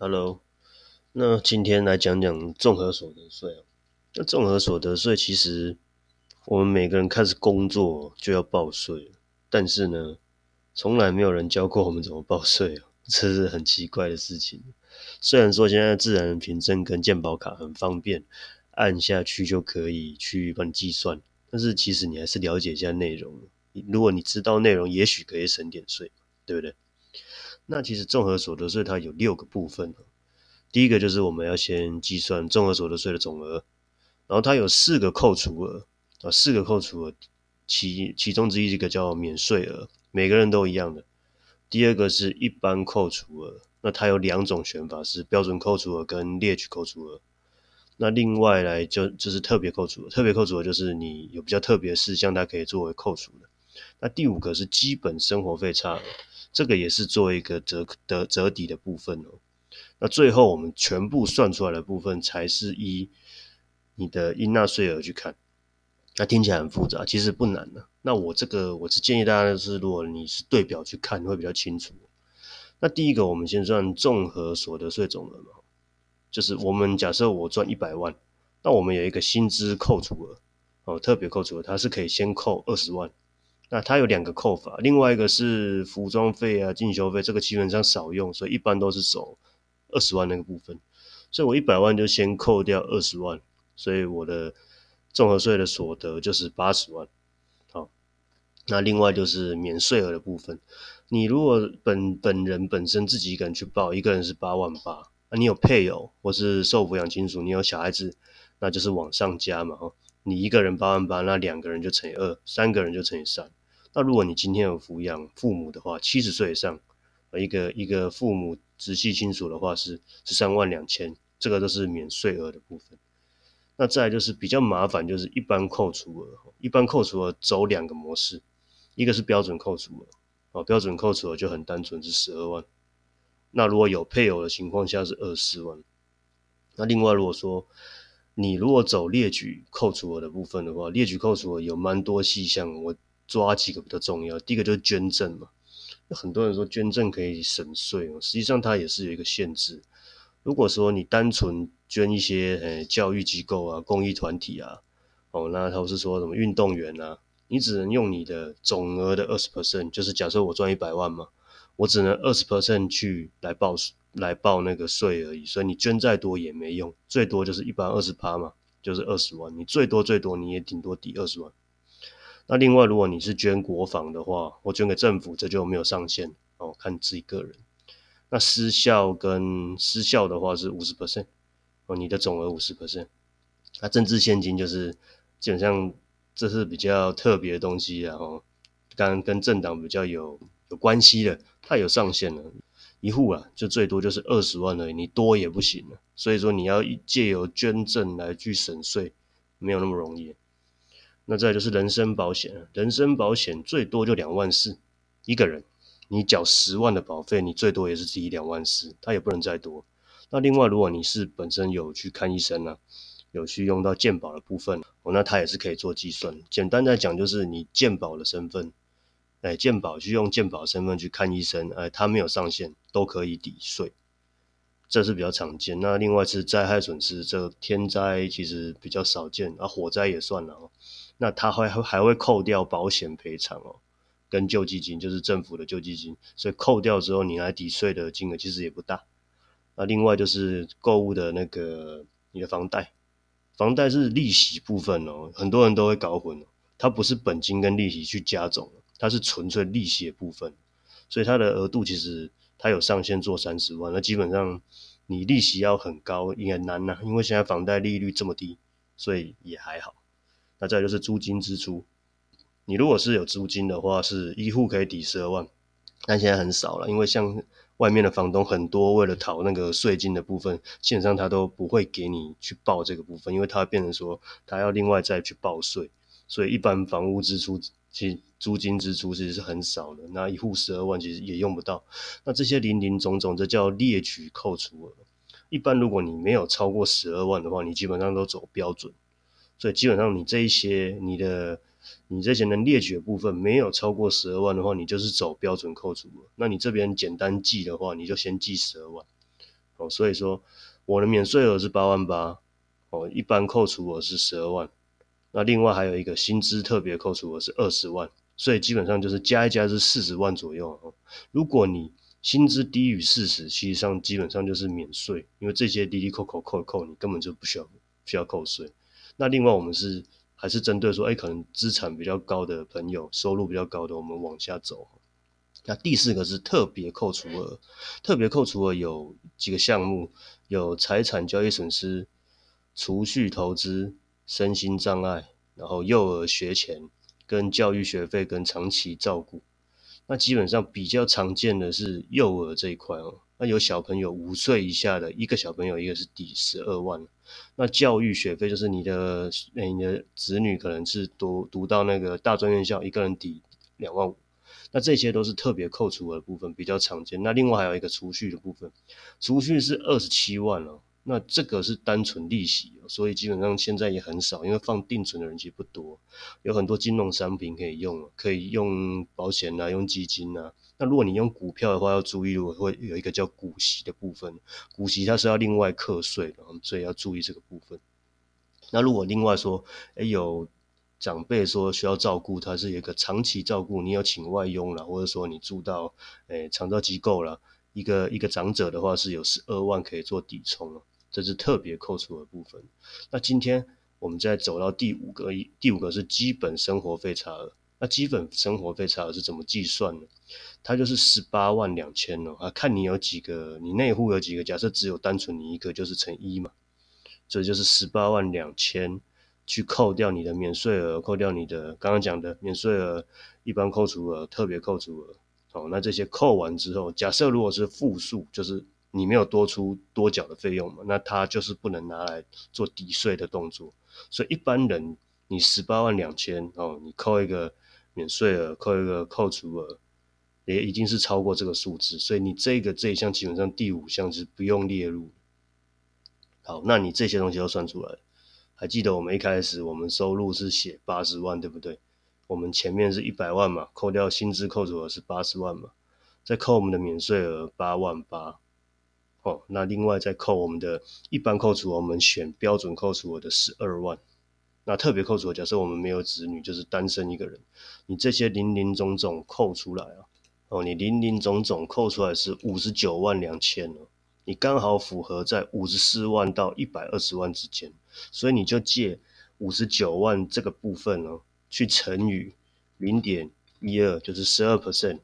Hello，那今天来讲讲综合所得税啊。那综合所得税其实我们每个人开始工作就要报税，但是呢，从来没有人教过我们怎么报税啊，这是很奇怪的事情。虽然说现在自然凭证跟健保卡很方便，按下去就可以去帮你计算，但是其实你还是了解一下内容。如果你知道内容，也许可以省点税，对不对？那其实综合所得税它有六个部分第一个就是我们要先计算综合所得税的总额，然后它有四个扣除额啊，四个扣除额，其其中之一这个叫免税额，每个人都一样的。第二个是一般扣除额，那它有两种选法，是标准扣除额跟列举扣除额。那另外来就就是特别扣除，特别扣除额就是你有比较特别事项，它可以作为扣除的。那第五个是基本生活费差额。这个也是做一个折的折抵的部分哦。那最后我们全部算出来的部分，才是依你的应纳税额去看。那听起来很复杂，其实不难的。那我这个我是建议大家是，如果你是对表去看，会比较清楚。那第一个，我们先算综合所得税总额嘛，就是我们假设我赚一百万，那我们有一个薪资扣除额哦，特别扣除额，它是可以先扣二十万。那它有两个扣法，另外一个是服装费啊、进修费，这个基本上少用，所以一般都是走二十万那个部分。所以我一百万就先扣掉二十万，所以我的综合税的所得就是八十万。好，那另外就是免税额的部分，你如果本本人本身自己一个人去报，一个人是八万八，那你有配偶或是受抚养亲属，你有小孩子，那就是往上加嘛。哈，你一个人八万八，那两个人就乘以二，三个人就乘以三。那如果你今天有抚养父母的话，七十岁以上，一个一个父母直系亲属的话是十三万两千，这个都是免税额的部分。那再就是比较麻烦，就是一般扣除额，一般扣除额走两个模式，一个是标准扣除额，哦，标准扣除额就很单纯是十二万。那如果有配偶的情况下是二十万。那另外如果说你如果走列举扣除额的部分的话，列举扣除额有蛮多细项，我。抓几个比较重要，第一个就是捐赠嘛。很多人说捐赠可以省税哦，实际上它也是有一个限制。如果说你单纯捐一些呃教育机构啊、公益团体啊，哦，那他是说什么运动员啊，你只能用你的总额的二十 percent，就是假设我赚一百万嘛，我只能二十 percent 去来报来报那个税而已。所以你捐再多也没用，最多就是一百二十趴嘛，就是二十万，你最多最多你也顶多抵二十万。那另外，如果你是捐国防的话，我捐给政府，这就没有上限哦，看自己个人。那私校跟私校的话是五十 percent 哦，你的总额五十 percent。那政治现金就是基本上这是比较特别的东西，然后刚跟政党比较有有关系的，它有上限了，一户啊就最多就是二十万而已，你多也不行了。所以说你要借由捐赠来去省税，没有那么容易。那再就是人身保险，人身保险最多就两万四一个人，你缴十万的保费，你最多也是抵两万四，它也不能再多。那另外，如果你是本身有去看医生呢，有去用到健保的部分，哦，那它也是可以做计算。简单来讲，就是你健保的身份，哎，健保去用健保身份去看医生，哎，他没有上限，都可以抵税。这是比较常见。那另外是灾害损失，这天灾其实比较少见，啊，火灾也算了哦。那他会还会扣掉保险赔偿哦，跟救济金，就是政府的救济金，所以扣掉之后，你来抵税的金额其实也不大。那另外就是购物的那个你的房贷，房贷是利息部分哦，很多人都会搞混哦，它不是本金跟利息去加总，它是纯粹利息的部分，所以它的额度其实它有上限做三十万，那基本上你利息要很高也难呐，因为现在房贷利率这么低，所以也还好。那再就是租金支出，你如果是有租金的话，是一户可以抵十二万，但现在很少了，因为像外面的房东很多，为了讨那个税金的部分，基本上他都不会给你去报这个部分，因为他变成说他要另外再去报税，所以一般房屋支出其实租金支出其实是很少的，那一户十二万其实也用不到，那这些零零总总，这叫列举扣除额。一般如果你没有超过十二万的话，你基本上都走标准。所以基本上你这一些你的你这些能列举的部分没有超过十二万的话，你就是走标准扣除额。那你这边简单记的话，你就先记十二万。哦，所以说我的免税额是八万八，哦，一般扣除额是十二万，那另外还有一个薪资特别扣除额是二十万，所以基本上就是加一加是四十万左右啊。如果你薪资低于四十，实际上基本上就是免税，因为这些滴滴扣扣扣扣，你根本就不需要需要扣税。那另外我们是还是针对说，哎，可能资产比较高的朋友，收入比较高的，我们往下走。那第四个是特别扣除额，特别扣除额有几个项目，有财产交易损失、储蓄投资、身心障碍，然后幼儿学前跟教育学费跟长期照顾。那基本上比较常见的是幼儿这一块哦。那有小朋友五岁以下的一个小朋友，一个是抵十二万。那教育学费就是你的你的子女可能是读读到那个大专院校，一个人抵两万五。那这些都是特别扣除的部分，比较常见。那另外还有一个储蓄的部分，储蓄是二十七万哦。那这个是单纯利息，所以基本上现在也很少，因为放定存的人其实不多。有很多金融商品可以用，可以用保险啊，用基金啊。那如果你用股票的话，要注意，如果会有一个叫股息的部分，股息它是要另外课税的，所以要注意这个部分。那如果另外说，哎有。长辈说需要照顾，他是有一个长期照顾，你要请外佣了，或者说你住到诶长照机构了，一个一个长者的话是有十二万可以做抵充了，这是特别扣除的部分。那今天我们再走到第五个，第五个是基本生活费差额。那基本生活费差额是怎么计算呢？它就是十八万两千哦，啊，看你有几个，你内户有几个，假设只有单纯你一个，就是乘一嘛，所以就是十八万两千。去扣掉你的免税额，扣掉你的刚刚讲的免税额、一般扣除额、特别扣除额。好，那这些扣完之后，假设如果是负数，就是你没有多出多缴的费用嘛，那它就是不能拿来做抵税的动作。所以一般人，你十八万两千哦，你扣一个免税额，扣一个扣除额，也已经是超过这个数字。所以你这个这一项基本上第五项是不用列入。好，那你这些东西都算出来。还记得我们一开始我们收入是写八十万，对不对？我们前面是一百万嘛，扣掉薪资扣除额是八十万嘛，再扣我们的免税额八万八，哦，那另外再扣我们的一般扣除，我们选标准扣除额的十二万，那特别扣除，假设我们没有子女，就是单身一个人，你这些零零总总扣出来啊，哦，你零零总总扣出来是五十九万两千哦。你刚好符合在五十四万到一百二十万之间，所以你就借五十九万这个部分哦，去乘以零点一二，就是十二 percent，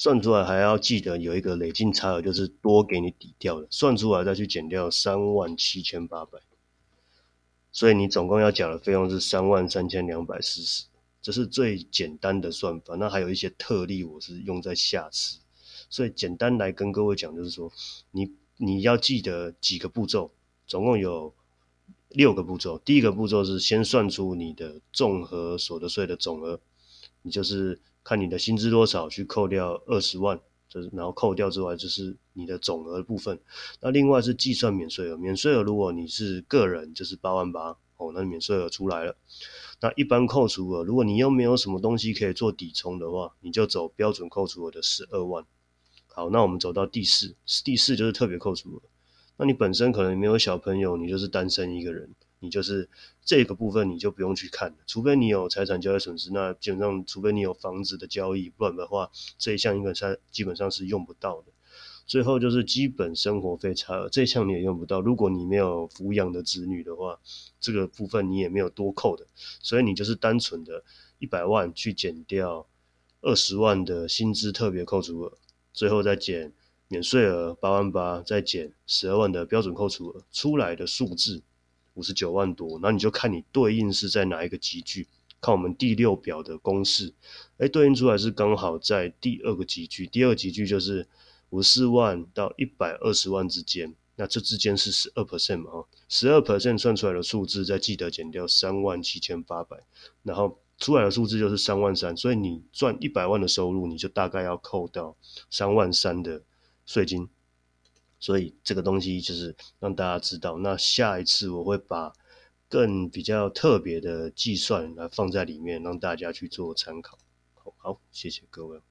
算出来还要记得有一个累进差额，就是多给你抵掉的，算出来再去减掉三万七千八百，所以你总共要缴的费用是三万三千两百四十，这是最简单的算法。那还有一些特例，我是用在下次，所以简单来跟各位讲，就是说你。你要记得几个步骤，总共有六个步骤。第一个步骤是先算出你的综合所得税的总额，你就是看你的薪资多少，去扣掉二十万，就是然后扣掉之外就是你的总额部分。那另外是计算免税额，免税额如果你是个人就是八万八哦，那免税额出来了。那一般扣除额，如果你又没有什么东西可以做抵充的话，你就走标准扣除额的十二万。好，那我们走到第四，第四就是特别扣除额。那你本身可能没有小朋友，你就是单身一个人，你就是这个部分你就不用去看了，除非你有财产交易损失，那基本上除非你有房子的交易，不然的话这一项应该它基本上是用不到的。最后就是基本生活费差额，这一项你也用不到。如果你没有抚养的子女的话，这个部分你也没有多扣的，所以你就是单纯的一百万去减掉二十万的薪资特别扣除额。最后再减免税额八万八，再减十二万的标准扣除额，出来的数字五十九万多。那你就看你对应是在哪一个集聚，看我们第六表的公式，哎，对应出来是刚好在第二个集聚，第二个集聚就是五十四万到一百二十万之间，那这之间是十二 percent 嘛？十二 percent 算出来的数字，再记得减掉三万七千八百，然后。出来的数字就是三万三，所以你赚一百万的收入，你就大概要扣掉三万三的税金。所以这个东西就是让大家知道。那下一次我会把更比较特别的计算来放在里面，让大家去做参考。好，谢谢各位。